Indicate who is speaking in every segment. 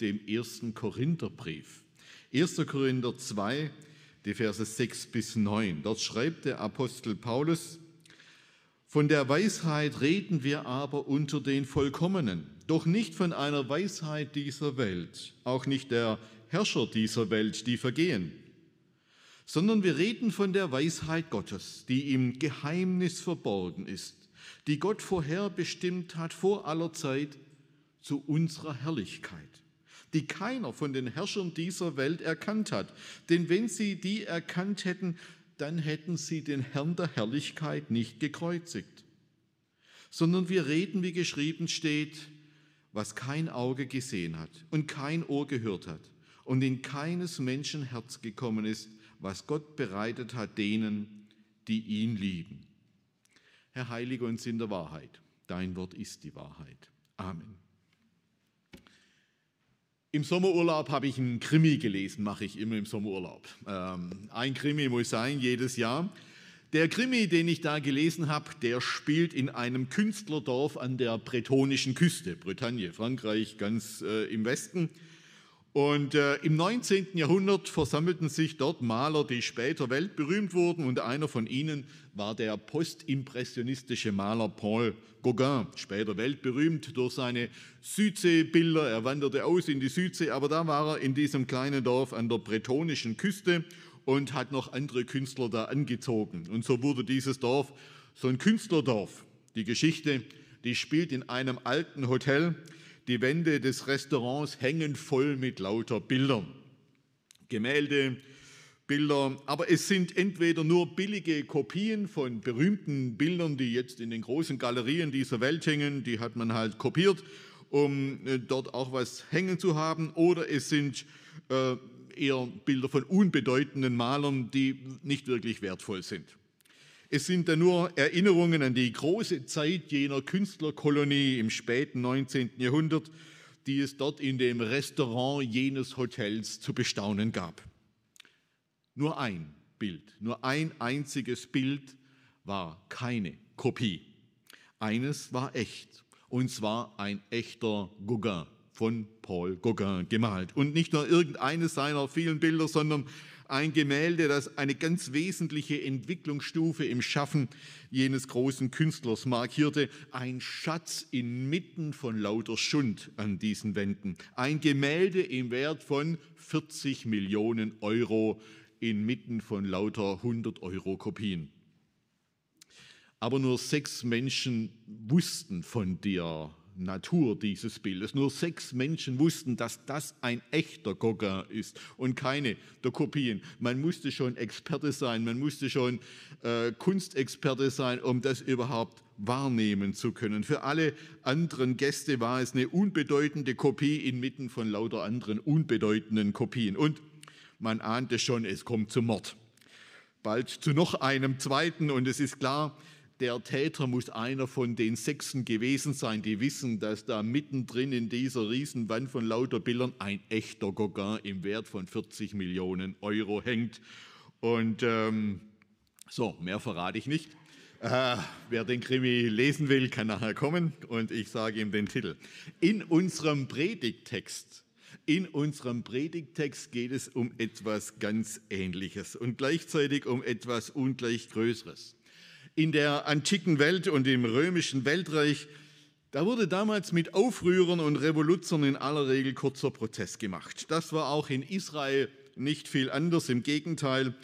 Speaker 1: Dem ersten Korintherbrief. 1. Korinther 2, die Verse 6 bis 9. Dort schreibt der Apostel Paulus, von der Weisheit reden wir aber unter den Vollkommenen, doch nicht von einer Weisheit dieser Welt, auch nicht der Herrscher dieser Welt, die vergehen, sondern wir reden von der Weisheit Gottes, die im Geheimnis verborgen ist die Gott vorherbestimmt hat vor aller Zeit zu unserer Herrlichkeit, die keiner von den Herrschern dieser Welt erkannt hat. Denn wenn sie die erkannt hätten, dann hätten sie den Herrn der Herrlichkeit nicht gekreuzigt, sondern wir reden, wie geschrieben steht, was kein Auge gesehen hat und kein Ohr gehört hat und in keines Menschen Herz gekommen ist, was Gott bereitet hat denen, die ihn lieben. Herr, heilige uns in der Wahrheit. Dein Wort ist die Wahrheit. Amen. Im Sommerurlaub habe ich einen Krimi gelesen, mache ich immer im Sommerurlaub. Ähm, ein Krimi muss sein, jedes Jahr. Der Krimi, den ich da gelesen habe, der spielt in einem Künstlerdorf an der bretonischen Küste, Bretagne, Frankreich, ganz äh, im Westen. Und äh, im 19. Jahrhundert versammelten sich dort Maler, die später weltberühmt wurden. Und einer von ihnen war der postimpressionistische Maler Paul Gauguin, später weltberühmt durch seine Südseebilder. Er wanderte aus in die Südsee, aber da war er in diesem kleinen Dorf an der bretonischen Küste und hat noch andere Künstler da angezogen. Und so wurde dieses Dorf so ein Künstlerdorf. Die Geschichte, die spielt in einem alten Hotel die Wände des Restaurants hängen voll mit lauter Bildern. Gemälde, Bilder, aber es sind entweder nur billige Kopien von berühmten Bildern, die jetzt in den großen Galerien dieser Welt hängen, die hat man halt kopiert, um äh, dort auch was hängen zu haben, oder es sind äh, eher Bilder von unbedeutenden Malern, die nicht wirklich wertvoll sind. Es sind da nur Erinnerungen an die große Zeit jener Künstlerkolonie im späten 19. Jahrhundert, die es dort in dem Restaurant jenes Hotels zu bestaunen gab. Nur ein Bild, nur ein einziges Bild war keine Kopie. Eines war echt, und zwar ein echter Gauguin von Paul Gauguin gemalt. Und nicht nur irgendeines seiner vielen Bilder, sondern ein Gemälde, das eine ganz wesentliche Entwicklungsstufe im Schaffen jenes großen Künstlers markierte. Ein Schatz inmitten von lauter Schund an diesen Wänden. Ein Gemälde im Wert von 40 Millionen Euro inmitten von lauter 100 Euro Kopien. Aber nur sechs Menschen wussten von der Natur dieses Bildes. Nur sechs Menschen wussten, dass das ein echter Gauguin ist und keine der Kopien. Man musste schon Experte sein, man musste schon äh, Kunstexperte sein, um das überhaupt wahrnehmen zu können. Für alle anderen Gäste war es eine unbedeutende Kopie inmitten von lauter anderen unbedeutenden Kopien. Und man ahnte schon, es kommt zum Mord. Bald zu noch einem zweiten und es ist klar, der Täter muss einer von den Sechsen gewesen sein, die wissen, dass da mittendrin in dieser Riesenwand von lauter Bildern ein echter Gauguin im Wert von 40 Millionen Euro hängt. Und ähm, so, mehr verrate ich nicht. Äh, wer den Krimi lesen will, kann nachher kommen und ich sage ihm den Titel. In unserem Predigttext in unserem Predigttext geht es um etwas ganz Ähnliches und gleichzeitig um etwas ungleich Größeres in der antiken Welt und im römischen Weltreich, da wurde damals mit Aufrührern und Revoluzern in aller Regel kurzer Protest gemacht. Das war auch in Israel nicht viel anders. Im Gegenteil,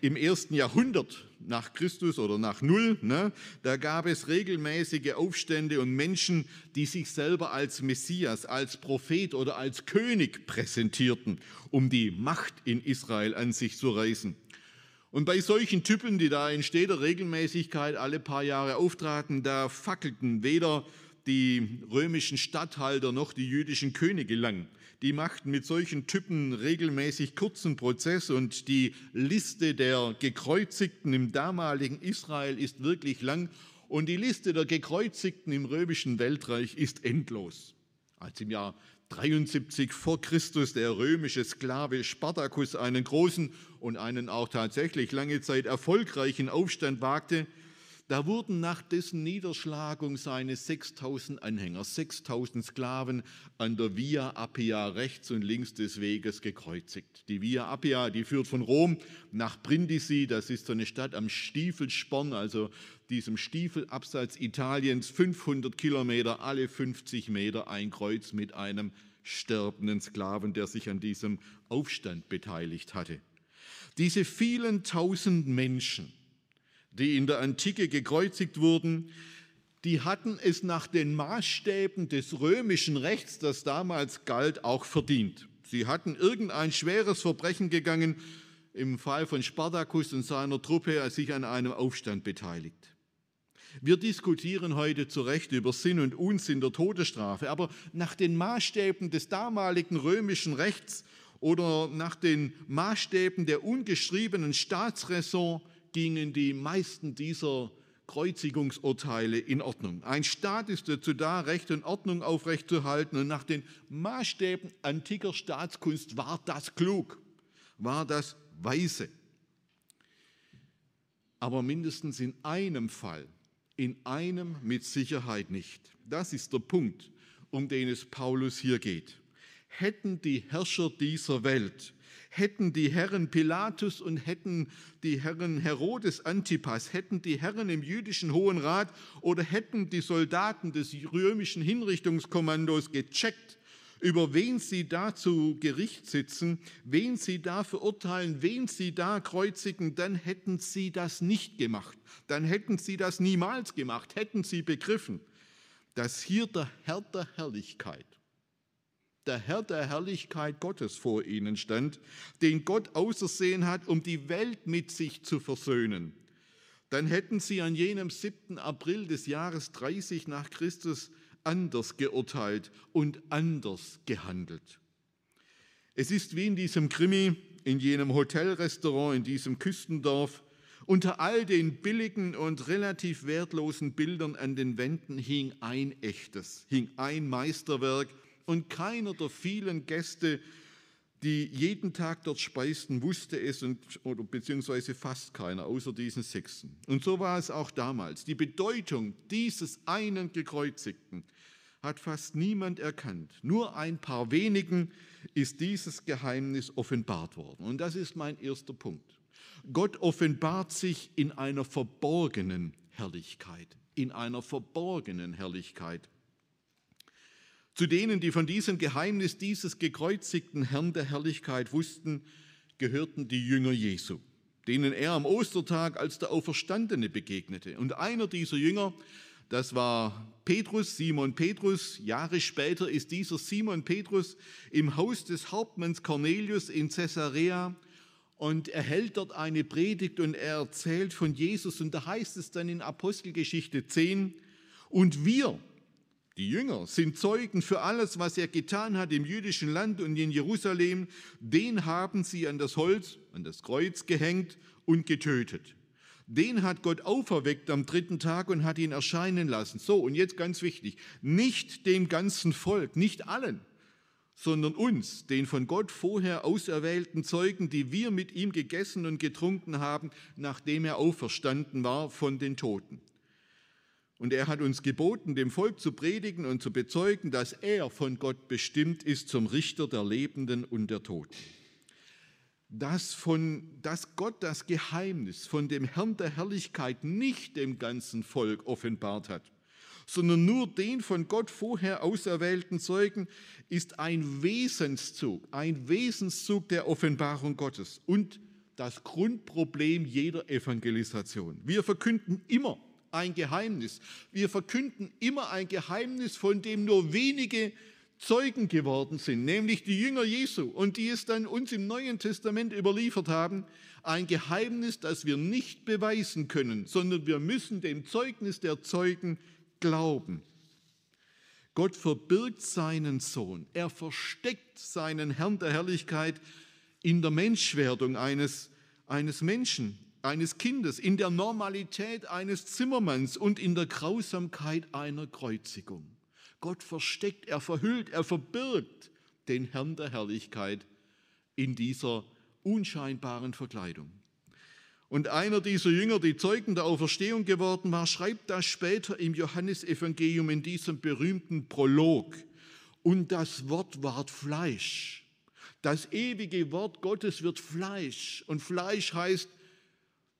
Speaker 1: im ersten Jahrhundert nach Christus oder nach Null, ne, da gab es regelmäßige Aufstände und Menschen, die sich selber als Messias, als Prophet oder als König präsentierten, um die Macht in Israel an sich zu reißen. Und bei solchen Typen, die da in steter Regelmäßigkeit alle paar Jahre auftraten, da fackelten weder die römischen Statthalter noch die jüdischen Könige lang. Die machten mit solchen Typen regelmäßig kurzen Prozess und die Liste der Gekreuzigten im damaligen Israel ist wirklich lang und die Liste der Gekreuzigten im römischen Weltreich ist endlos. Als im Jahr 73 vor Christus der römische Sklave Spartacus einen großen und einen auch tatsächlich lange Zeit erfolgreichen Aufstand wagte, da wurden nach dessen Niederschlagung seine 6000 Anhänger, 6000 Sklaven an der Via Appia rechts und links des Weges gekreuzigt. Die Via Appia, die führt von Rom nach Brindisi, das ist so eine Stadt am Stiefelsporn, also diesem Stiefelabsatz Italiens, 500 Kilometer, alle 50 Meter ein Kreuz mit einem sterbenden Sklaven, der sich an diesem Aufstand beteiligt hatte. Diese vielen tausend Menschen, die in der Antike gekreuzigt wurden, die hatten es nach den Maßstäben des römischen Rechts, das damals galt, auch verdient. Sie hatten irgendein schweres Verbrechen gegangen, im Fall von Spartacus und seiner Truppe, als sich an einem Aufstand beteiligt. Wir diskutieren heute zu Recht über Sinn und Unsinn der Todesstrafe, aber nach den Maßstäben des damaligen römischen Rechts oder nach den Maßstäben der ungeschriebenen Staatsräson gingen die meisten dieser Kreuzigungsurteile in Ordnung. Ein Staat ist dazu da, Recht und Ordnung aufrechtzuerhalten und nach den Maßstäben antiker Staatskunst war das klug, war das weise. Aber mindestens in einem Fall, in einem mit Sicherheit nicht. Das ist der Punkt, um den es Paulus hier geht. Hätten die Herrscher dieser Welt hätten die Herren Pilatus und hätten die Herren Herodes Antipas, hätten die Herren im jüdischen Hohen Rat oder hätten die Soldaten des römischen Hinrichtungskommandos gecheckt, über wen sie da zu Gericht sitzen, wen sie da verurteilen, wen sie da kreuzigen, dann hätten sie das nicht gemacht. Dann hätten sie das niemals gemacht, hätten sie begriffen, dass hier der Herr der Herrlichkeit der Herr der Herrlichkeit Gottes vor ihnen stand, den Gott ausersehen hat, um die Welt mit sich zu versöhnen, dann hätten sie an jenem 7. April des Jahres 30 nach Christus anders geurteilt und anders gehandelt. Es ist wie in diesem Krimi, in jenem Hotelrestaurant, in diesem Küstendorf, unter all den billigen und relativ wertlosen Bildern an den Wänden hing ein echtes, hing ein Meisterwerk, und keiner der vielen Gäste, die jeden Tag dort speisten, wusste es und, oder beziehungsweise fast keiner, außer diesen Sechsten. Und so war es auch damals. Die Bedeutung dieses einen Gekreuzigten hat fast niemand erkannt. Nur ein paar wenigen ist dieses Geheimnis offenbart worden. Und das ist mein erster Punkt. Gott offenbart sich in einer verborgenen Herrlichkeit, in einer verborgenen Herrlichkeit. Zu denen, die von diesem Geheimnis dieses gekreuzigten Herrn der Herrlichkeit wussten, gehörten die Jünger Jesu, denen er am Ostertag als der Auferstandene begegnete. Und einer dieser Jünger, das war Petrus, Simon Petrus. Jahre später ist dieser Simon Petrus im Haus des Hauptmanns Cornelius in Caesarea und er hält dort eine Predigt und er erzählt von Jesus. Und da heißt es dann in Apostelgeschichte 10, und wir, die Jünger sind Zeugen für alles, was er getan hat im jüdischen Land und in Jerusalem. Den haben sie an das Holz, an das Kreuz gehängt und getötet. Den hat Gott auferweckt am dritten Tag und hat ihn erscheinen lassen. So, und jetzt ganz wichtig, nicht dem ganzen Volk, nicht allen, sondern uns, den von Gott vorher auserwählten Zeugen, die wir mit ihm gegessen und getrunken haben, nachdem er auferstanden war von den Toten. Und er hat uns geboten, dem Volk zu predigen und zu bezeugen, dass er von Gott bestimmt ist zum Richter der Lebenden und der Toten. Dass, von, dass Gott das Geheimnis von dem Herrn der Herrlichkeit nicht dem ganzen Volk offenbart hat, sondern nur den von Gott vorher auserwählten Zeugen, ist ein Wesenszug, ein Wesenszug der Offenbarung Gottes und das Grundproblem jeder Evangelisation. Wir verkünden immer ein Geheimnis. Wir verkünden immer ein Geheimnis, von dem nur wenige Zeugen geworden sind, nämlich die Jünger Jesu und die es dann uns im Neuen Testament überliefert haben. Ein Geheimnis, das wir nicht beweisen können, sondern wir müssen dem Zeugnis der Zeugen glauben. Gott verbirgt seinen Sohn. Er versteckt seinen Herrn der Herrlichkeit in der Menschwerdung eines, eines Menschen, eines Kindes, in der Normalität eines Zimmermanns und in der Grausamkeit einer Kreuzigung. Gott versteckt, er verhüllt, er verbirgt den Herrn der Herrlichkeit in dieser unscheinbaren Verkleidung. Und einer dieser Jünger, die Zeugen der Auferstehung geworden war, schreibt das später im Johannesevangelium in diesem berühmten Prolog. Und das Wort ward Fleisch. Das ewige Wort Gottes wird Fleisch. Und Fleisch heißt,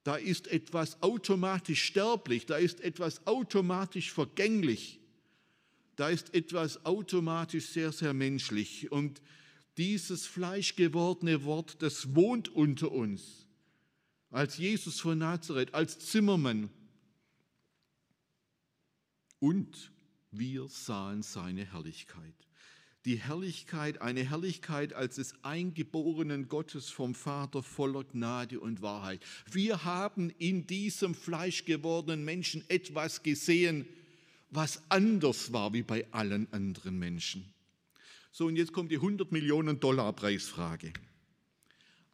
Speaker 1: da ist etwas automatisch sterblich, da ist etwas automatisch vergänglich, da ist etwas automatisch sehr, sehr menschlich. Und dieses fleischgewordene Wort, das wohnt unter uns als Jesus von Nazareth, als Zimmermann. Und wir sahen seine Herrlichkeit. Die Herrlichkeit, eine Herrlichkeit als des Eingeborenen Gottes vom Vater voller Gnade und Wahrheit. Wir haben in diesem fleischgewordenen Menschen etwas gesehen, was anders war wie bei allen anderen Menschen. So, und jetzt kommt die 100 Millionen Dollar Preisfrage.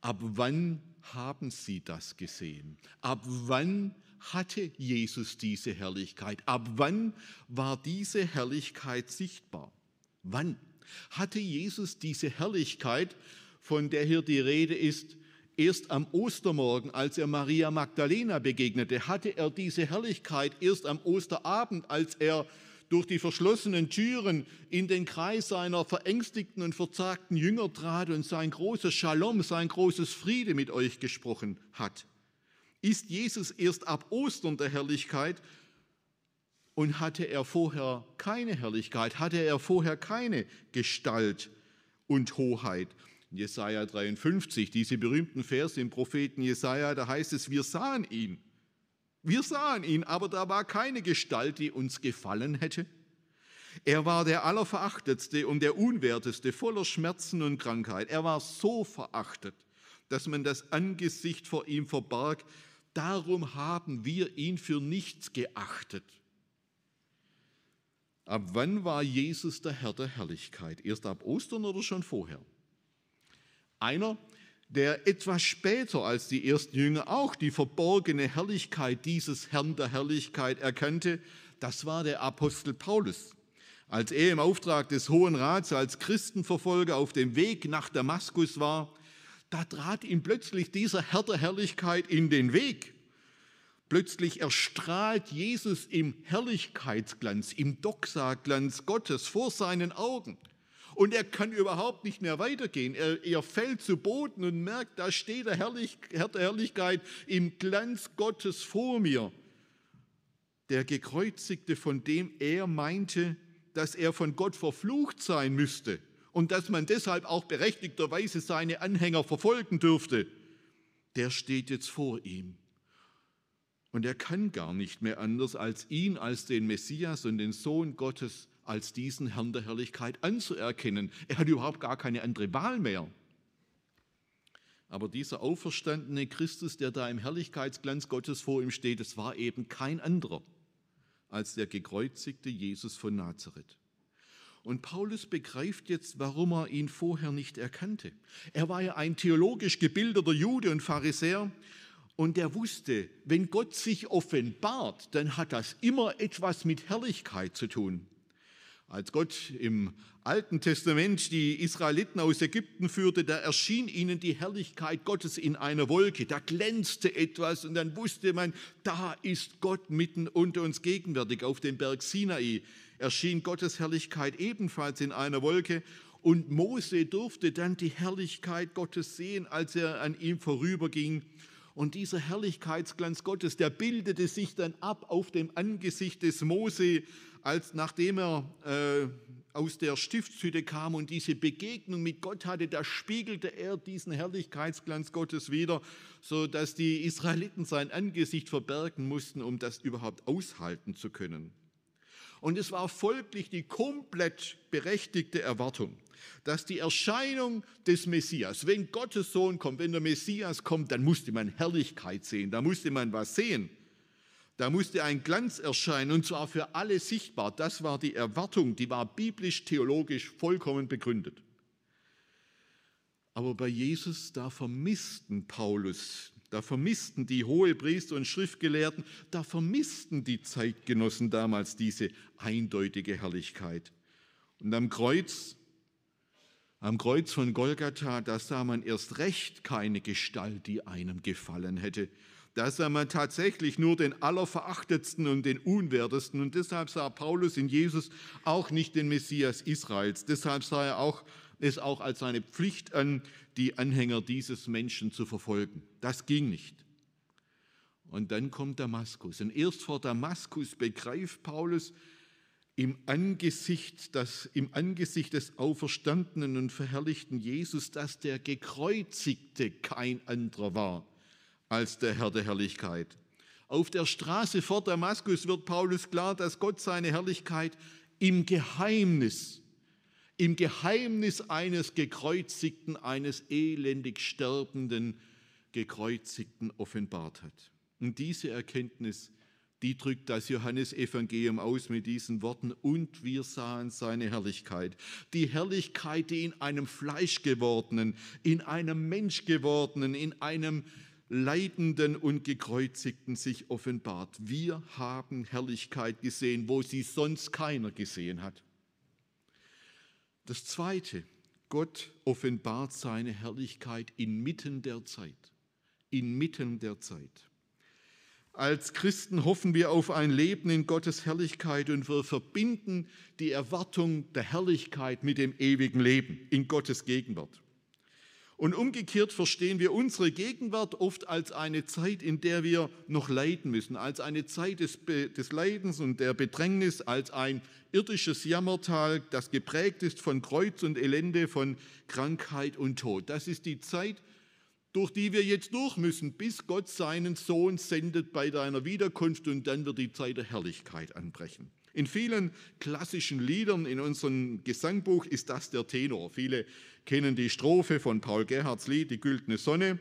Speaker 1: Ab wann haben sie das gesehen? Ab wann hatte Jesus diese Herrlichkeit? Ab wann war diese Herrlichkeit sichtbar? Wann? Hatte Jesus diese Herrlichkeit, von der hier die Rede ist, erst am Ostermorgen, als er Maria Magdalena begegnete? Hatte er diese Herrlichkeit erst am Osterabend, als er durch die verschlossenen Türen in den Kreis seiner verängstigten und verzagten Jünger trat und sein großes Shalom, sein großes Friede mit euch gesprochen hat. Ist Jesus erst ab Ostern der Herrlichkeit und hatte er vorher keine Herrlichkeit, hatte er vorher keine Gestalt und Hoheit? Jesaja 53, diese berühmten Verse im Propheten Jesaja, da heißt es, wir sahen ihn wir sahen ihn, aber da war keine Gestalt, die uns gefallen hätte. Er war der Allerverachtetste und der Unwerteste, voller Schmerzen und Krankheit. Er war so verachtet, dass man das Angesicht vor ihm verbarg. Darum haben wir ihn für nichts geachtet. Ab wann war Jesus der Herr der Herrlichkeit? Erst ab Ostern oder schon vorher? Einer, der etwas später als die ersten Jünger auch die verborgene Herrlichkeit dieses Herrn der Herrlichkeit erkannte, das war der Apostel Paulus. Als er im Auftrag des Hohen Rats als Christenverfolger auf dem Weg nach Damaskus war, da trat ihm plötzlich dieser Herr der Herrlichkeit in den Weg. Plötzlich erstrahlt Jesus im Herrlichkeitsglanz, im Doxa-Glanz Gottes vor seinen Augen und er kann überhaupt nicht mehr weitergehen. Er, er fällt zu Boden und merkt, da steht der, Herrlich, Herr der Herrlichkeit im Glanz Gottes vor mir. Der Gekreuzigte, von dem er meinte, dass er von Gott verflucht sein müsste und dass man deshalb auch berechtigterweise seine Anhänger verfolgen dürfte, der steht jetzt vor ihm. Und er kann gar nicht mehr anders, als ihn als den Messias und den Sohn Gottes als diesen Herrn der Herrlichkeit anzuerkennen. Er hat überhaupt gar keine andere Wahl mehr. Aber dieser auferstandene Christus, der da im Herrlichkeitsglanz Gottes vor ihm steht, es war eben kein anderer als der gekreuzigte Jesus von Nazareth. Und Paulus begreift jetzt, warum er ihn vorher nicht erkannte. Er war ja ein theologisch gebildeter Jude und Pharisäer und er wusste, wenn Gott sich offenbart, dann hat das immer etwas mit Herrlichkeit zu tun. Als Gott im Alten Testament die Israeliten aus Ägypten führte, da erschien ihnen die Herrlichkeit Gottes in einer Wolke. Da glänzte etwas und dann wusste man, da ist Gott mitten unter uns gegenwärtig. Auf dem Berg Sinai erschien Gottes Herrlichkeit ebenfalls in einer Wolke. Und Mose durfte dann die Herrlichkeit Gottes sehen, als er an ihm vorüberging. Und dieser Herrlichkeitsglanz Gottes, der bildete sich dann ab auf dem Angesicht des Mose als nachdem er äh, aus der Stiftshütte kam und diese Begegnung mit Gott hatte, da spiegelte er diesen Herrlichkeitsglanz Gottes wieder, so dass die Israeliten sein Angesicht verbergen mussten, um das überhaupt aushalten zu können. Und es war folglich die komplett berechtigte Erwartung, dass die Erscheinung des Messias, wenn Gottes Sohn kommt, wenn der Messias kommt, dann musste man Herrlichkeit sehen, da musste man was sehen. Da musste ein Glanz erscheinen und zwar für alle sichtbar. Das war die Erwartung, die war biblisch-theologisch vollkommen begründet. Aber bei Jesus, da vermissten Paulus, da vermissten die Hohepriester und Schriftgelehrten, da vermissten die Zeitgenossen damals diese eindeutige Herrlichkeit. Und am Kreuz, am Kreuz von Golgatha, da sah man erst recht keine Gestalt, die einem gefallen hätte. Da sah man tatsächlich nur den Allerverachtetsten und den Unwertesten. Und deshalb sah Paulus in Jesus auch nicht den Messias Israels. Deshalb sah er auch, es auch als seine Pflicht an, die Anhänger dieses Menschen zu verfolgen. Das ging nicht. Und dann kommt Damaskus. Und erst vor Damaskus begreift Paulus im Angesicht, das, im Angesicht des auferstandenen und verherrlichten Jesus, dass der Gekreuzigte kein anderer war als der Herr der Herrlichkeit. Auf der Straße vor Damaskus wird Paulus klar, dass Gott seine Herrlichkeit im Geheimnis, im Geheimnis eines gekreuzigten, eines elendig sterbenden gekreuzigten offenbart hat. Und diese Erkenntnis, die drückt das Johannesevangelium aus mit diesen Worten, und wir sahen seine Herrlichkeit. Die Herrlichkeit, die in einem Fleischgewordenen, in einem Menschgewordenen, in einem Leidenden und Gekreuzigten sich offenbart. Wir haben Herrlichkeit gesehen, wo sie sonst keiner gesehen hat. Das Zweite, Gott offenbart seine Herrlichkeit inmitten der Zeit. Inmitten der Zeit. Als Christen hoffen wir auf ein Leben in Gottes Herrlichkeit und wir verbinden die Erwartung der Herrlichkeit mit dem ewigen Leben in Gottes Gegenwart. Und umgekehrt verstehen wir unsere Gegenwart oft als eine Zeit, in der wir noch leiden müssen, als eine Zeit des, des, Leidens und der Bedrängnis, als ein irdisches Jammertal, das geprägt ist von Kreuz und Elende, von Krankheit und Tod. Das ist die Zeit, durch die wir jetzt durch müssen, bis Gott seinen Sohn sendet bei deiner Wiederkunft und dann wird die Zeit der Herrlichkeit anbrechen. In vielen klassischen Liedern in unserem Gesangbuch ist das der Tenor. Viele kennen die Strophe von Paul Gerhards Lied Die güldene Sonne.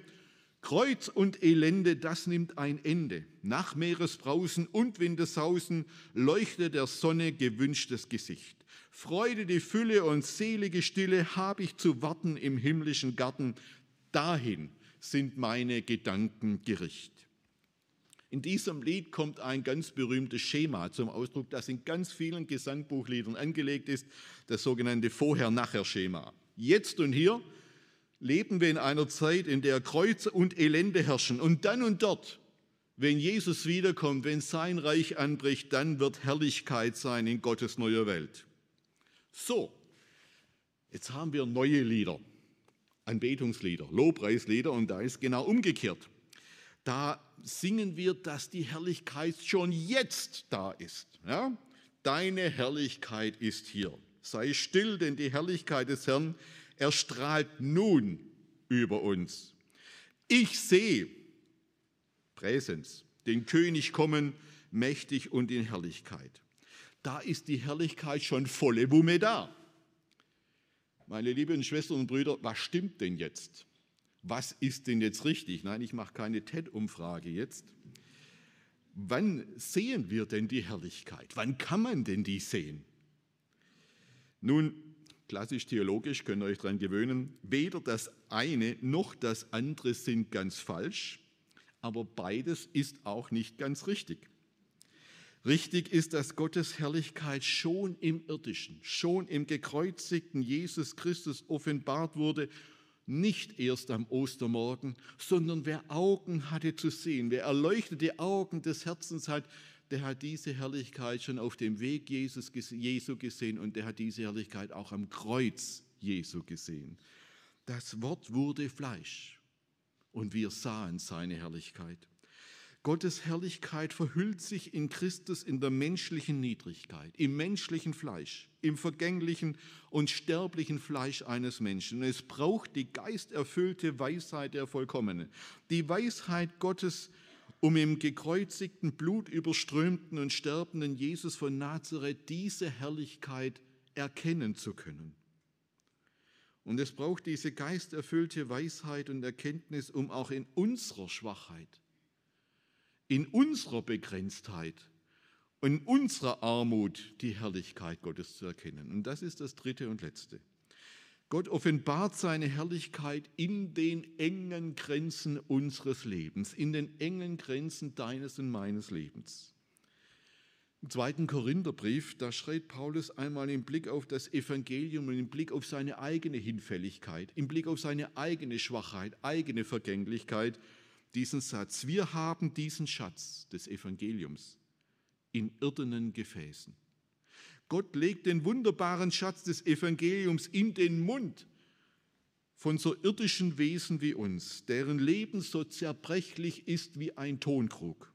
Speaker 1: Kreuz und Elende, das nimmt ein Ende. Nach Meeresbrausen und Windesausen leuchtet der Sonne gewünschtes Gesicht. Freude, die Fülle und selige Stille habe ich zu warten im himmlischen Garten. Dahin sind meine Gedanken gerichtet. In diesem Lied kommt ein ganz berühmtes Schema zum Ausdruck, das in ganz vielen Gesangbuchliedern angelegt ist, das sogenannte Vorher-Nachher-Schema. Jetzt und hier leben wir in einer Zeit, in der Kreuz und Elende herrschen. Und dann und dort, wenn Jesus wiederkommt, wenn sein Reich anbricht, dann wird Herrlichkeit sein in Gottes neuer Welt. So, jetzt haben wir neue Lieder, Anbetungslieder, Lobpreislieder und da ist genau umgekehrt. Da singen wir, dass die Herrlichkeit schon jetzt da ist. Ja? Deine Herrlichkeit ist hier. Sei still, denn die Herrlichkeit des Herrn erstrahlt nun über uns. Ich sehe, Präsens, den König kommen, mächtig und in Herrlichkeit. Da ist die Herrlichkeit schon volle Wumme da. Meine lieben Schwestern und Brüder, was stimmt denn jetzt? Was ist denn jetzt richtig? Nein, ich mache keine TED-Umfrage jetzt. Wann sehen wir denn die Herrlichkeit? Wann kann man denn die sehen? Nun, klassisch theologisch könnt ihr euch daran gewöhnen, weder das eine noch das andere sind ganz falsch, aber beides ist auch nicht ganz richtig. Richtig ist, dass Gottes Herrlichkeit schon im irdischen, schon im gekreuzigten Jesus Christus offenbart wurde nicht erst am Ostermorgen, sondern wer Augen hatte zu sehen, wer erleuchtete Augen des Herzens hat, der hat diese Herrlichkeit schon auf dem Weg Jesus, Jesu gesehen und der hat diese Herrlichkeit auch am Kreuz Jesu gesehen. Das Wort wurde Fleisch und wir sahen seine Herrlichkeit. Gottes Herrlichkeit verhüllt sich in Christus in der menschlichen Niedrigkeit, im menschlichen Fleisch, im vergänglichen und sterblichen Fleisch eines Menschen. Es braucht die geisterfüllte Weisheit der Vollkommenen, die Weisheit Gottes, um im gekreuzigten, blutüberströmten und sterbenden Jesus von Nazareth diese Herrlichkeit erkennen zu können. Und es braucht diese geisterfüllte Weisheit und Erkenntnis, um auch in unserer Schwachheit in unserer Begrenztheit und in unserer Armut die Herrlichkeit Gottes zu erkennen. Und das ist das dritte und letzte. Gott offenbart seine Herrlichkeit in den engen Grenzen unseres Lebens, in den engen Grenzen deines und meines Lebens. Im zweiten Korintherbrief, da schreibt Paulus einmal im Blick auf das Evangelium und im Blick auf seine eigene Hinfälligkeit, im Blick auf seine eigene Schwachheit, eigene Vergänglichkeit, diesen Satz. Wir haben diesen Schatz des Evangeliums in irdenen Gefäßen. Gott legt den wunderbaren Schatz des Evangeliums in den Mund von so irdischen Wesen wie uns, deren Leben so zerbrechlich ist wie ein Tonkrug.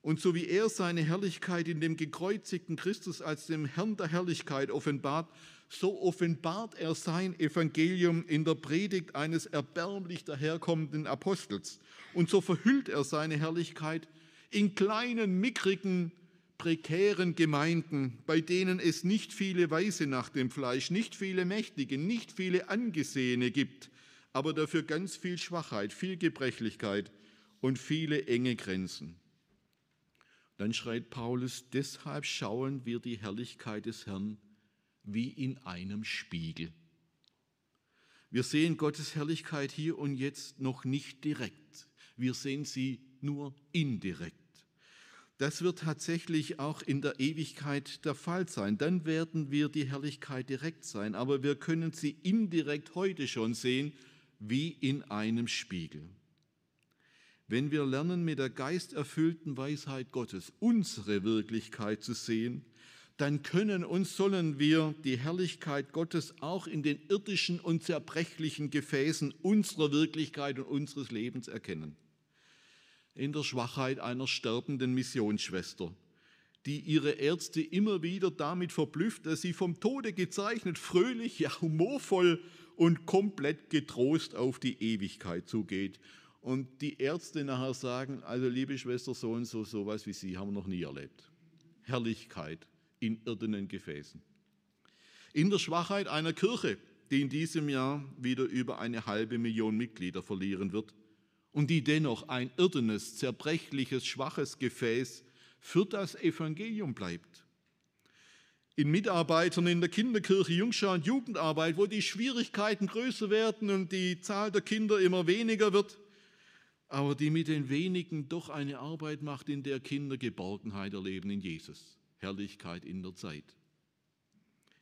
Speaker 1: Und so wie er seine Herrlichkeit in dem gekreuzigten Christus als dem Herrn der Herrlichkeit offenbart, so offenbart er sein Evangelium in der Predigt eines erbärmlich daherkommenden Apostels. Und so verhüllt er seine Herrlichkeit in kleinen, mickrigen, prekären Gemeinden, bei denen es nicht viele Weise nach dem Fleisch, nicht viele Mächtige, nicht viele Angesehene gibt, aber dafür ganz viel Schwachheit, viel Gebrechlichkeit und viele enge Grenzen. Dann schreit Paulus, deshalb schauen wir die Herrlichkeit des Herrn wie in einem Spiegel. Wir sehen Gottes Herrlichkeit hier und jetzt noch nicht direkt. Wir sehen sie nur indirekt. Das wird tatsächlich auch in der Ewigkeit der Fall sein. Dann werden wir die Herrlichkeit direkt sein, aber wir können sie indirekt heute schon sehen, wie in einem Spiegel. Wenn wir lernen, mit der geisterfüllten Weisheit Gottes unsere Wirklichkeit zu sehen, dann können und sollen wir die Herrlichkeit Gottes auch in den irdischen und zerbrechlichen Gefäßen unserer Wirklichkeit und unseres Lebens erkennen. In der Schwachheit einer sterbenden Missionsschwester, die ihre Ärzte immer wieder damit verblüfft, dass sie vom Tode gezeichnet, fröhlich, ja humorvoll und komplett getrost auf die Ewigkeit zugeht und die Ärzte nachher sagen, also liebe Schwester, so und so, sowas wie Sie haben wir noch nie erlebt. Herrlichkeit in irdenen Gefäßen. In der Schwachheit einer Kirche, die in diesem Jahr wieder über eine halbe Million Mitglieder verlieren wird und die dennoch ein irdenes, zerbrechliches, schwaches Gefäß für das Evangelium bleibt. In Mitarbeitern in der Kinderkirche, Jungschau und Jugendarbeit, wo die Schwierigkeiten größer werden und die Zahl der Kinder immer weniger wird, aber die mit den wenigen doch eine Arbeit macht, in der Kinder Geborgenheit erleben in Jesus, Herrlichkeit in der Zeit.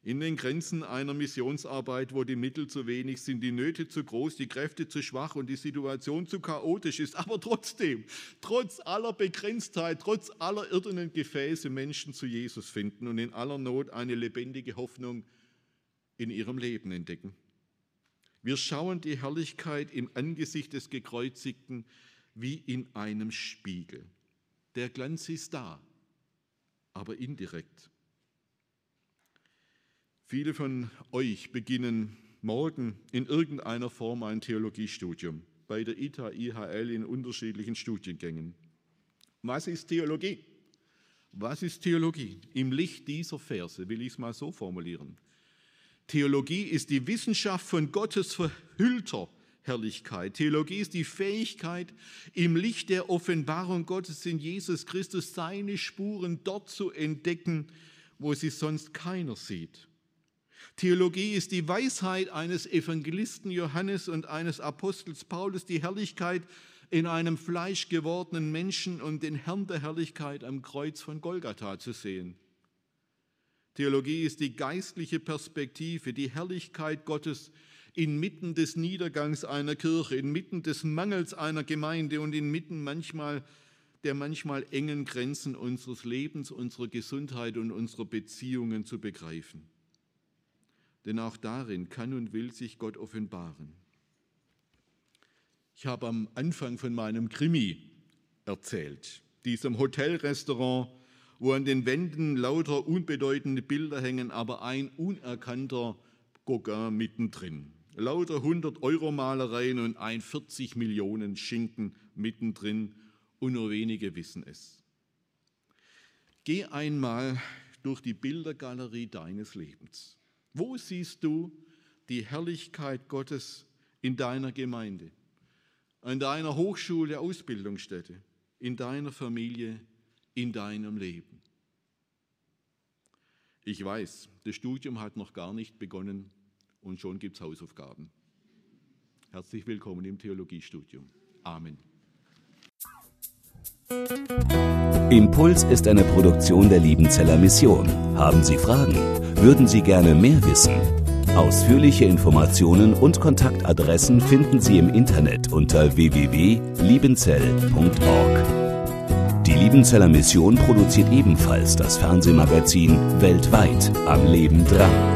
Speaker 1: In den Grenzen einer Missionsarbeit, wo die Mittel zu wenig sind, die Nöte zu groß, die Kräfte zu schwach und die Situation zu chaotisch ist, aber trotzdem, trotz aller Begrenztheit, trotz aller irdenen Gefäße Menschen zu Jesus finden und in aller Not eine lebendige Hoffnung in ihrem Leben entdecken. Wir schauen die Herrlichkeit im Angesicht des Gekreuzigten wie in einem Spiegel. Der Glanz ist da, aber indirekt. Viele von euch beginnen morgen in irgendeiner Form ein Theologiestudium bei der ITA IHL in unterschiedlichen Studiengängen. Was ist Theologie? Was ist Theologie? Im Licht dieser Verse will ich es mal so formulieren. Theologie ist die Wissenschaft von Gottes verhüllter Herrlichkeit. Theologie ist die Fähigkeit, im Licht der Offenbarung Gottes in Jesus Christus seine Spuren dort zu entdecken, wo sie sonst keiner sieht. Theologie ist die Weisheit eines Evangelisten Johannes und eines Apostels Paulus, die Herrlichkeit in einem fleischgewordenen Menschen und den Herrn der Herrlichkeit am Kreuz von Golgatha zu sehen. Theologie ist die geistliche Perspektive, die Herrlichkeit Gottes inmitten des Niedergangs einer Kirche, inmitten des Mangels einer Gemeinde und inmitten manchmal der manchmal engen Grenzen unseres Lebens, unserer Gesundheit und unserer Beziehungen zu begreifen. Denn auch darin kann und will sich Gott offenbaren. Ich habe am Anfang von meinem Krimi erzählt, diesem Hotelrestaurant, wo an den Wänden lauter unbedeutende Bilder hängen, aber ein unerkannter Gauguin mittendrin. Lauter 100-Euro-Malereien und ein 40 Millionen Schinken mittendrin und nur wenige wissen es. Geh einmal durch die Bildergalerie deines Lebens. Wo siehst du die Herrlichkeit Gottes in deiner Gemeinde, an deiner Hochschule, Ausbildungsstätte, in deiner Familie, in deinem Leben. Ich weiß, das Studium hat noch gar nicht begonnen und schon gibt es Hausaufgaben. Herzlich willkommen im Theologiestudium. Amen.
Speaker 2: Impuls ist eine Produktion der Liebenzeller Mission. Haben Sie Fragen? Würden Sie gerne mehr wissen? Ausführliche Informationen und Kontaktadressen finden Sie im Internet unter www.liebenzell.org. Die Liebenzeller Mission produziert ebenfalls das Fernsehmagazin Weltweit am Leben dran.